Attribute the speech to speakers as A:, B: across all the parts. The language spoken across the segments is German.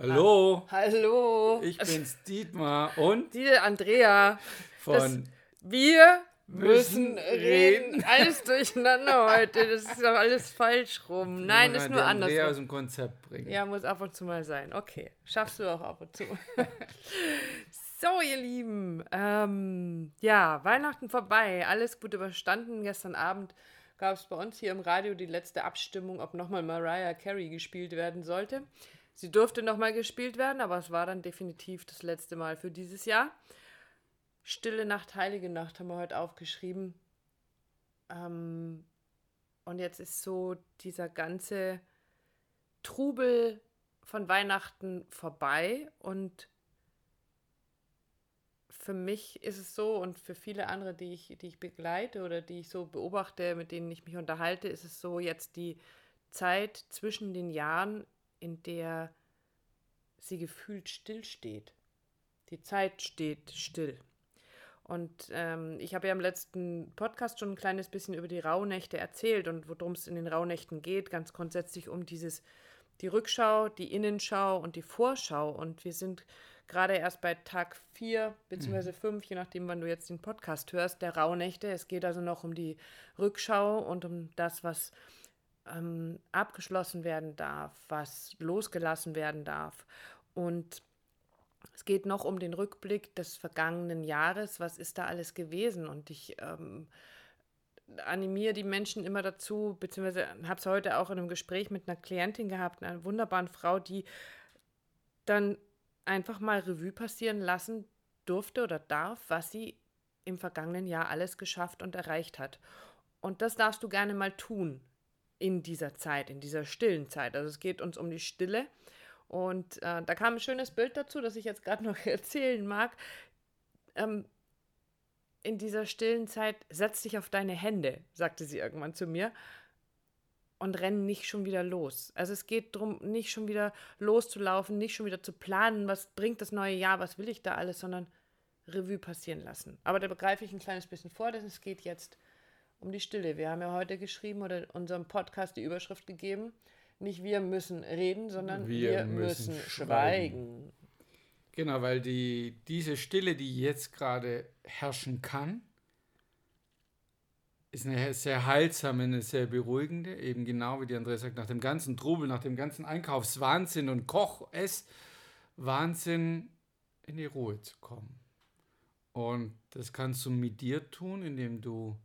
A: Hallo.
B: Hallo.
A: Ich bin's Dietmar und
B: die Andrea.
A: von
B: Wir
A: Müssen
B: reden.
A: reden.
B: Alles durcheinander heute. Das ist doch alles falsch rum. Nein, ist
A: wir
B: nur
A: die Andrea aus dem Konzept bringen.
B: Ja, muss ab und zu mal sein. Okay. Schaffst du auch ab und zu. so, ihr Lieben. Ähm, ja, Weihnachten vorbei. Alles gut überstanden. Gestern Abend gab es bei uns hier im Radio die letzte Abstimmung, ob nochmal Mariah Carey gespielt werden sollte. Sie durfte nochmal gespielt werden, aber es war dann definitiv das letzte Mal für dieses Jahr. Stille Nacht, Heilige Nacht haben wir heute aufgeschrieben. Ähm, und jetzt ist so dieser ganze Trubel von Weihnachten vorbei und für mich ist es so und für viele andere, die ich, die ich begleite oder die ich so beobachte, mit denen ich mich unterhalte, ist es so jetzt die Zeit zwischen den Jahren, in der sie gefühlt stillsteht. Die Zeit steht still. Und ähm, ich habe ja im letzten Podcast schon ein kleines bisschen über die Rauhnächte erzählt und worum es in den Rauhnächten geht, ganz grundsätzlich um dieses, die Rückschau, die Innenschau und die Vorschau. Und wir sind gerade erst bei Tag 4 bzw. 5, je nachdem, wann du jetzt den Podcast hörst, der Rauhnächte. Es geht also noch um die Rückschau und um das, was ähm, abgeschlossen werden darf, was losgelassen werden darf. Und es geht noch um den Rückblick des vergangenen Jahres. Was ist da alles gewesen? Und ich ähm, animiere die Menschen immer dazu, beziehungsweise habe es heute auch in einem Gespräch mit einer Klientin gehabt, einer wunderbaren Frau, die dann einfach mal Revue passieren lassen durfte oder darf, was sie im vergangenen Jahr alles geschafft und erreicht hat. Und das darfst du gerne mal tun in dieser Zeit, in dieser stillen Zeit. Also es geht uns um die Stille. Und äh, da kam ein schönes Bild dazu, das ich jetzt gerade noch erzählen mag. Ähm, in dieser stillen Zeit, setz dich auf deine Hände, sagte sie irgendwann zu mir, und renn nicht schon wieder los. Also es geht darum, nicht schon wieder loszulaufen, nicht schon wieder zu planen, was bringt das neue Jahr, was will ich da alles, sondern Revue passieren lassen. Aber da begreife ich ein kleines bisschen vor, denn es geht jetzt um die Stille. Wir haben ja heute geschrieben oder unserem Podcast die Überschrift gegeben, nicht wir müssen reden, sondern wir,
A: Wir
B: müssen,
A: müssen
B: schweigen.
A: Genau, weil die, diese Stille, die jetzt gerade herrschen kann, ist eine sehr heilsame, eine sehr beruhigende, eben genau wie die Andrea sagt, nach dem ganzen Trubel, nach dem ganzen Einkaufswahnsinn und Koch, Ess, Wahnsinn in die Ruhe zu kommen. Und das kannst du mit dir tun, indem du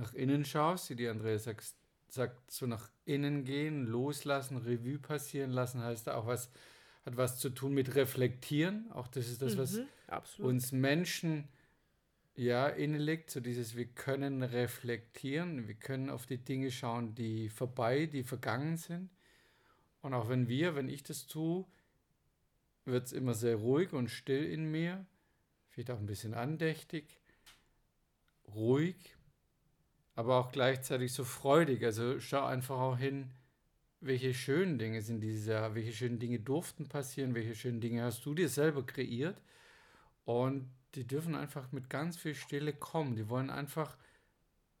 A: nach innen schaust, wie die Andrea sagt, sagt so nach innen gehen, loslassen, Revue passieren lassen, heißt da auch was, hat was zu tun mit reflektieren. Auch das ist das, was
B: Mhm, absolut.
A: uns Menschen ja inne liegt, so dieses, wir können reflektieren, wir können auf die Dinge schauen, die vorbei, die vergangen sind. Und auch wenn wir, wenn ich das tue, wird es immer sehr ruhig und still in mir, vielleicht auch ein bisschen andächtig, ruhig, aber auch gleichzeitig so freudig. Also schau einfach auch hin, welche schönen Dinge sind dieses Jahr, welche schönen Dinge durften passieren, welche schönen Dinge hast du dir selber kreiert. Und die dürfen einfach mit ganz viel Stille kommen. Die wollen einfach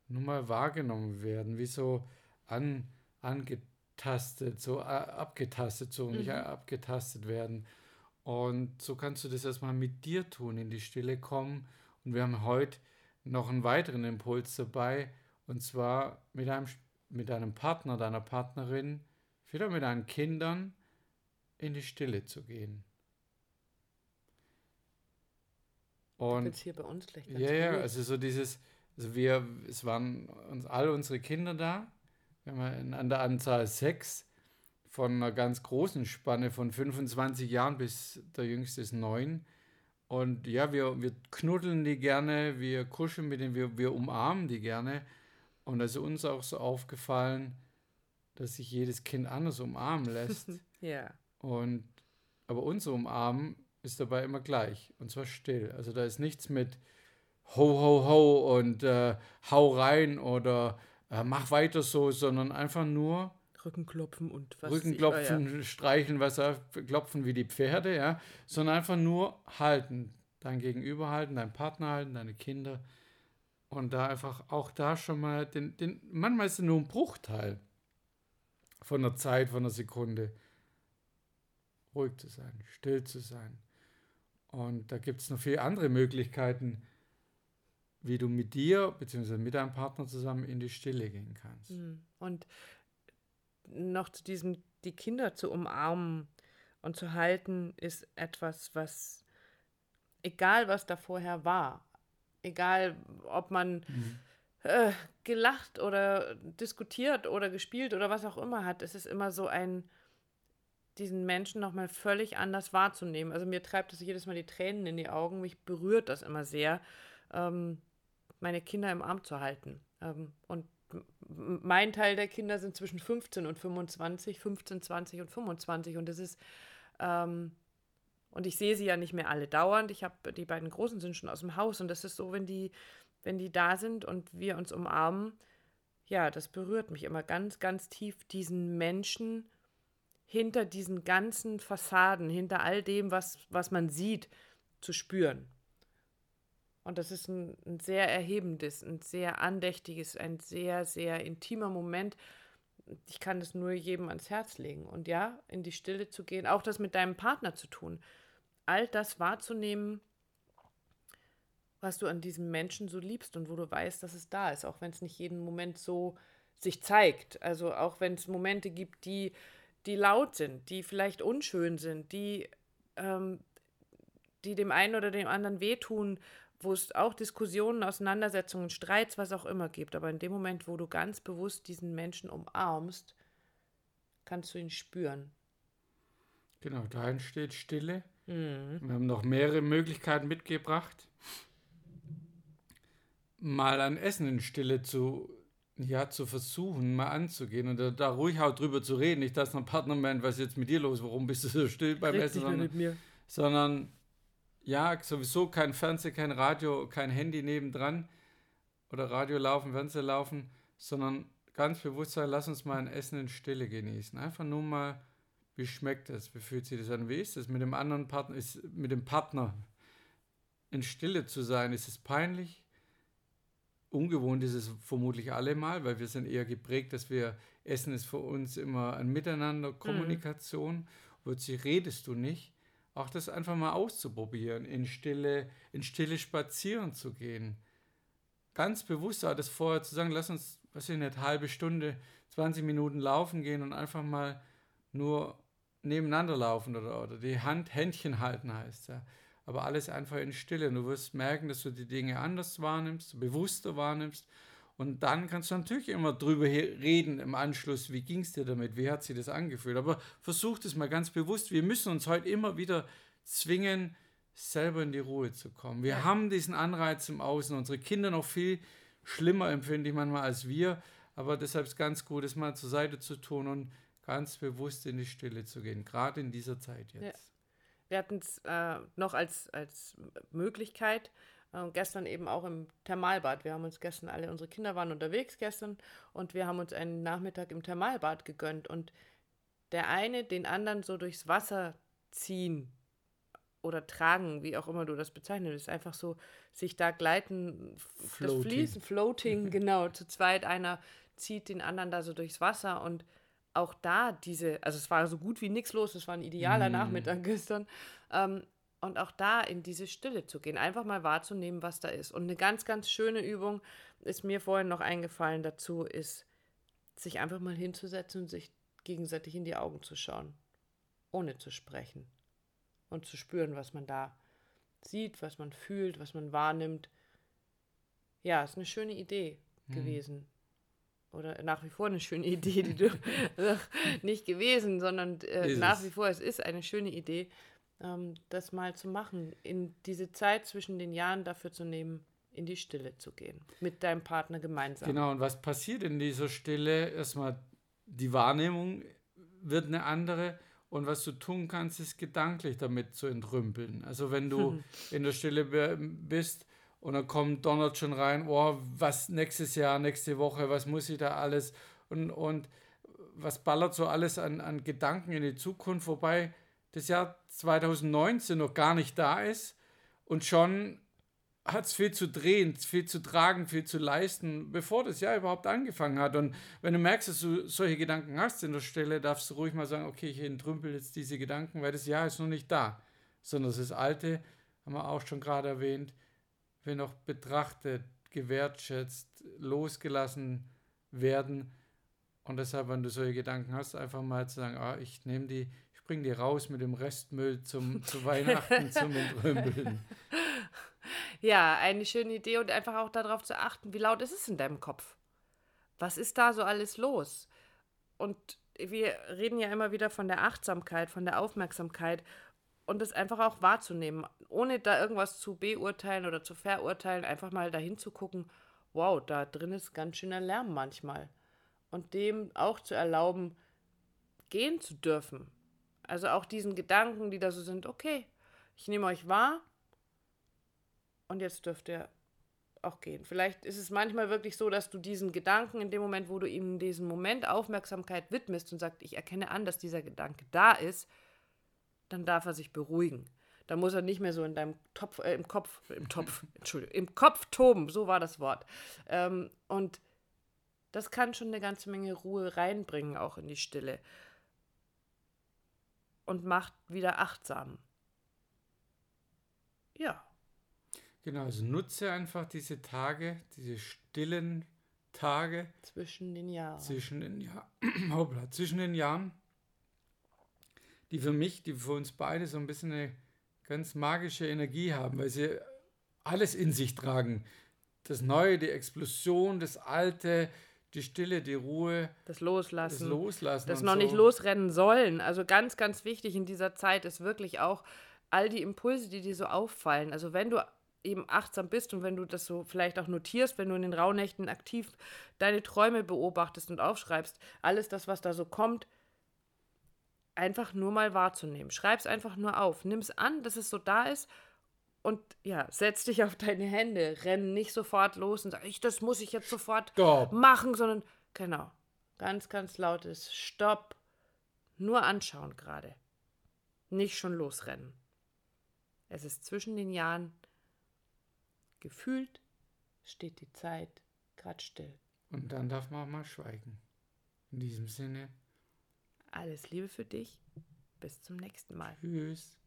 A: nur mal wahrgenommen werden, wie so an, angetastet, so a- abgetastet, so nicht a- abgetastet werden. Und so kannst du das erstmal mit dir tun, in die Stille kommen. Und wir haben heute noch einen weiteren Impuls dabei, und zwar mit einem, mit einem Partner, deiner Partnerin, wieder mit deinen Kindern in die Stille zu gehen. Und
B: Jetzt hier bei uns gleich ganz
A: ja, ja, also so dieses, also wir, es waren uns alle unsere Kinder da. Wir haben an der Anzahl sechs von einer ganz großen Spanne von 25 Jahren bis der jüngste ist neun. Und ja, wir, wir knuddeln die gerne, wir kuscheln mit denen, wir, wir umarmen die gerne. Und da ist uns auch so aufgefallen, dass sich jedes Kind anders umarmen lässt.
B: Ja.
A: Und aber unser Umarmen ist dabei immer gleich und zwar still. Also da ist nichts mit ho ho ho und äh, hau rein oder äh, mach weiter so, sondern einfach nur
B: Rückenklopfen und was
A: Rückenklopfen, streicheln, was er klopfen wie die Pferde, ja, sondern einfach nur halten, dein Gegenüber halten, deinen Partner halten, deine Kinder und da einfach auch da schon mal den, den manchmal ist es nur ein Bruchteil von der Zeit, von einer Sekunde. ruhig zu sein, still zu sein. Und da gibt es noch viele andere Möglichkeiten, wie du mit dir bzw. mit deinem Partner zusammen in die Stille gehen kannst. Hm.
B: Und noch zu diesem, die Kinder zu umarmen und zu halten, ist etwas, was, egal was da vorher war, egal ob man mhm. äh, gelacht oder diskutiert oder gespielt oder was auch immer hat, es ist immer so ein, diesen Menschen nochmal völlig anders wahrzunehmen. Also mir treibt es jedes Mal die Tränen in die Augen, mich berührt das immer sehr, ähm, meine Kinder im Arm zu halten. Ähm, und mein Teil der Kinder sind zwischen 15 und 25, 15, 20 und 25 und das ist ähm, und ich sehe sie ja nicht mehr alle dauernd. Ich habe die beiden Großen sind schon aus dem Haus und das ist so, wenn die wenn die da sind und wir uns umarmen, ja, das berührt mich immer ganz ganz tief diesen Menschen hinter diesen ganzen Fassaden, hinter all dem, was was man sieht, zu spüren. Und das ist ein, ein, sehr erhebendes, ein sehr andächtiges, ein sehr, sehr intimer Moment. Ich kann es nur jedem ans Herz legen. Und ja, in die Stille zu gehen, auch das mit deinem Partner zu tun. All das wahrzunehmen, was du an diesem Menschen so liebst und wo du weißt, dass es da ist, auch wenn es nicht jeden Moment so sich zeigt. Also auch wenn es Momente gibt, die, die laut sind, die vielleicht unschön sind, die, ähm, die dem einen oder dem anderen wehtun, wo es auch Diskussionen, Auseinandersetzungen, Streits, was auch immer gibt. Aber in dem Moment, wo du ganz bewusst diesen Menschen umarmst, kannst du ihn spüren.
A: Genau, da entsteht Stille. Mhm. Wir haben noch mehrere Möglichkeiten mitgebracht. Mal ein Essen in Stille zu, ja, zu versuchen, mal anzugehen und da, da ruhig auch drüber zu reden. Nicht, dass ein Partner meint, was ist jetzt mit dir los, warum bist du so still beim Red Essen, sondern, sondern ja, sowieso kein Fernsehen, kein Radio, kein Handy nebendran oder Radio laufen, Fernseher laufen, sondern ganz bewusst sagen, lass uns mal ein Essen in Stille genießen. Einfach nur mal, wie schmeckt das, wie fühlt sich das an, wie ist das mit dem anderen Partner, ist mit dem Partner in Stille zu sein, ist es peinlich? Ungewohnt ist es vermutlich allemal, weil wir sind eher geprägt, dass wir Essen ist für uns immer ein Miteinander, mhm. Kommunikation. Mhm. Plötzlich redest du nicht auch das einfach mal auszuprobieren, in Stille, in Stille spazieren zu gehen. Ganz bewusst auch das vorher zu sagen, lass uns, was ich nicht, halbe Stunde, 20 Minuten laufen gehen und einfach mal nur nebeneinander laufen oder, oder die Hand, Händchen halten heißt ja. Aber alles einfach in Stille. Und du wirst merken, dass du die Dinge anders wahrnimmst, bewusster wahrnimmst und dann kannst du natürlich immer drüber reden im Anschluss, wie ging es dir damit, wie hat sich das angefühlt. Aber versuch das mal ganz bewusst. Wir müssen uns heute immer wieder zwingen, selber in die Ruhe zu kommen. Wir ja. haben diesen Anreiz im Außen. Unsere Kinder noch viel schlimmer empfinde ich manchmal als wir. Aber deshalb ist es ganz gut, das mal zur Seite zu tun und ganz bewusst in die Stille zu gehen, gerade in dieser Zeit jetzt. Ja.
B: Wir hatten es äh, noch als, als Möglichkeit, äh, gestern eben auch im Thermalbad. Wir haben uns gestern alle, unsere Kinder waren unterwegs gestern und wir haben uns einen Nachmittag im Thermalbad gegönnt und der eine den anderen so durchs Wasser ziehen oder tragen, wie auch immer du das bezeichnest, ist einfach so sich da gleiten, floating. das Fließen, floating, genau, zu zweit einer zieht den anderen da so durchs Wasser und auch da diese, also es war so gut wie nichts los, es war ein idealer mm. Nachmittag gestern, ähm, und auch da in diese Stille zu gehen, einfach mal wahrzunehmen, was da ist. Und eine ganz, ganz schöne Übung ist mir vorhin noch eingefallen dazu, ist, sich einfach mal hinzusetzen und sich gegenseitig in die Augen zu schauen, ohne zu sprechen und zu spüren, was man da sieht, was man fühlt, was man wahrnimmt. Ja, ist eine schöne Idee mhm. gewesen. Oder nach wie vor eine schöne Idee, die du nicht gewesen, sondern äh, nach wie vor, es ist eine schöne Idee, ähm, das mal zu machen, in diese Zeit zwischen den Jahren dafür zu nehmen, in die Stille zu gehen, mit deinem Partner gemeinsam.
A: Genau, und was passiert in dieser Stille? Erstmal, die Wahrnehmung wird eine andere und was du tun kannst, ist gedanklich damit zu entrümpeln. Also wenn du hm. in der Stille bist und dann kommt Donald schon rein, oh, was nächstes Jahr, nächste Woche, was muss ich da alles und, und was ballert so alles an, an Gedanken in die Zukunft, wobei das Jahr 2019 noch gar nicht da ist und schon hat es viel zu drehen, viel zu tragen, viel zu leisten, bevor das Jahr überhaupt angefangen hat. Und wenn du merkst, dass du solche Gedanken hast in der Stelle, darfst du ruhig mal sagen, okay, ich entrümpel jetzt diese Gedanken, weil das Jahr ist noch nicht da, sondern das Alte, haben wir auch schon gerade erwähnt, will noch betrachtet, gewertschätzt, losgelassen werden. Und deshalb, wenn du solche Gedanken hast, einfach mal zu sagen, ah, ich nehme die, ich bringe die raus mit dem Restmüll zum, zu Weihnachten zum Entrümpeln.
B: Ja, eine schöne Idee und einfach auch darauf zu achten, wie laut ist es in deinem Kopf? Was ist da so alles los? Und wir reden ja immer wieder von der Achtsamkeit, von der Aufmerksamkeit und das einfach auch wahrzunehmen, ohne da irgendwas zu beurteilen oder zu verurteilen, einfach mal dahin zu gucken, wow, da drin ist ganz schöner Lärm manchmal. Und dem auch zu erlauben, gehen zu dürfen. Also auch diesen Gedanken, die da so sind, okay, ich nehme euch wahr, und jetzt dürft ihr auch gehen. Vielleicht ist es manchmal wirklich so, dass du diesen Gedanken in dem Moment, wo du ihm diesen Moment Aufmerksamkeit widmest und sagst, ich erkenne an, dass dieser Gedanke da ist, dann darf er sich beruhigen. Dann muss er nicht mehr so in deinem Topf, äh, im Kopf, im Topf, Entschuldigung, im Kopf toben, so war das Wort. Ähm, und das kann schon eine ganze Menge Ruhe reinbringen, auch in die Stille. Und macht wieder achtsam. Ja.
A: Genau, also nutze einfach diese Tage, diese stillen Tage.
B: Zwischen den Jahren.
A: Zwischen den, ja Hoppla, zwischen den Jahren, die für mich, die für uns beide so ein bisschen eine ganz magische Energie haben, weil sie alles in sich tragen. Das Neue, die Explosion, das Alte, die Stille, die Ruhe.
B: Das Loslassen.
A: Das Loslassen.
B: Das noch so. nicht losrennen sollen. Also ganz, ganz wichtig in dieser Zeit ist wirklich auch all die Impulse, die dir so auffallen. Also wenn du eben achtsam bist und wenn du das so vielleicht auch notierst, wenn du in den Rauhnächten aktiv deine Träume beobachtest und aufschreibst, alles das, was da so kommt, einfach nur mal wahrzunehmen. Schreib es einfach nur auf. Nimm es an, dass es so da ist und ja, setz dich auf deine Hände. Renn nicht sofort los und sag, ich, das muss ich jetzt sofort Stop. machen, sondern genau, ganz, ganz lautes Stopp. Nur anschauen gerade. Nicht schon losrennen. Es ist zwischen den Jahren Gefühlt steht die Zeit gerade still.
A: Und dann darf man auch mal schweigen. In diesem Sinne.
B: Alles Liebe für dich. Bis zum nächsten Mal.
A: Tschüss.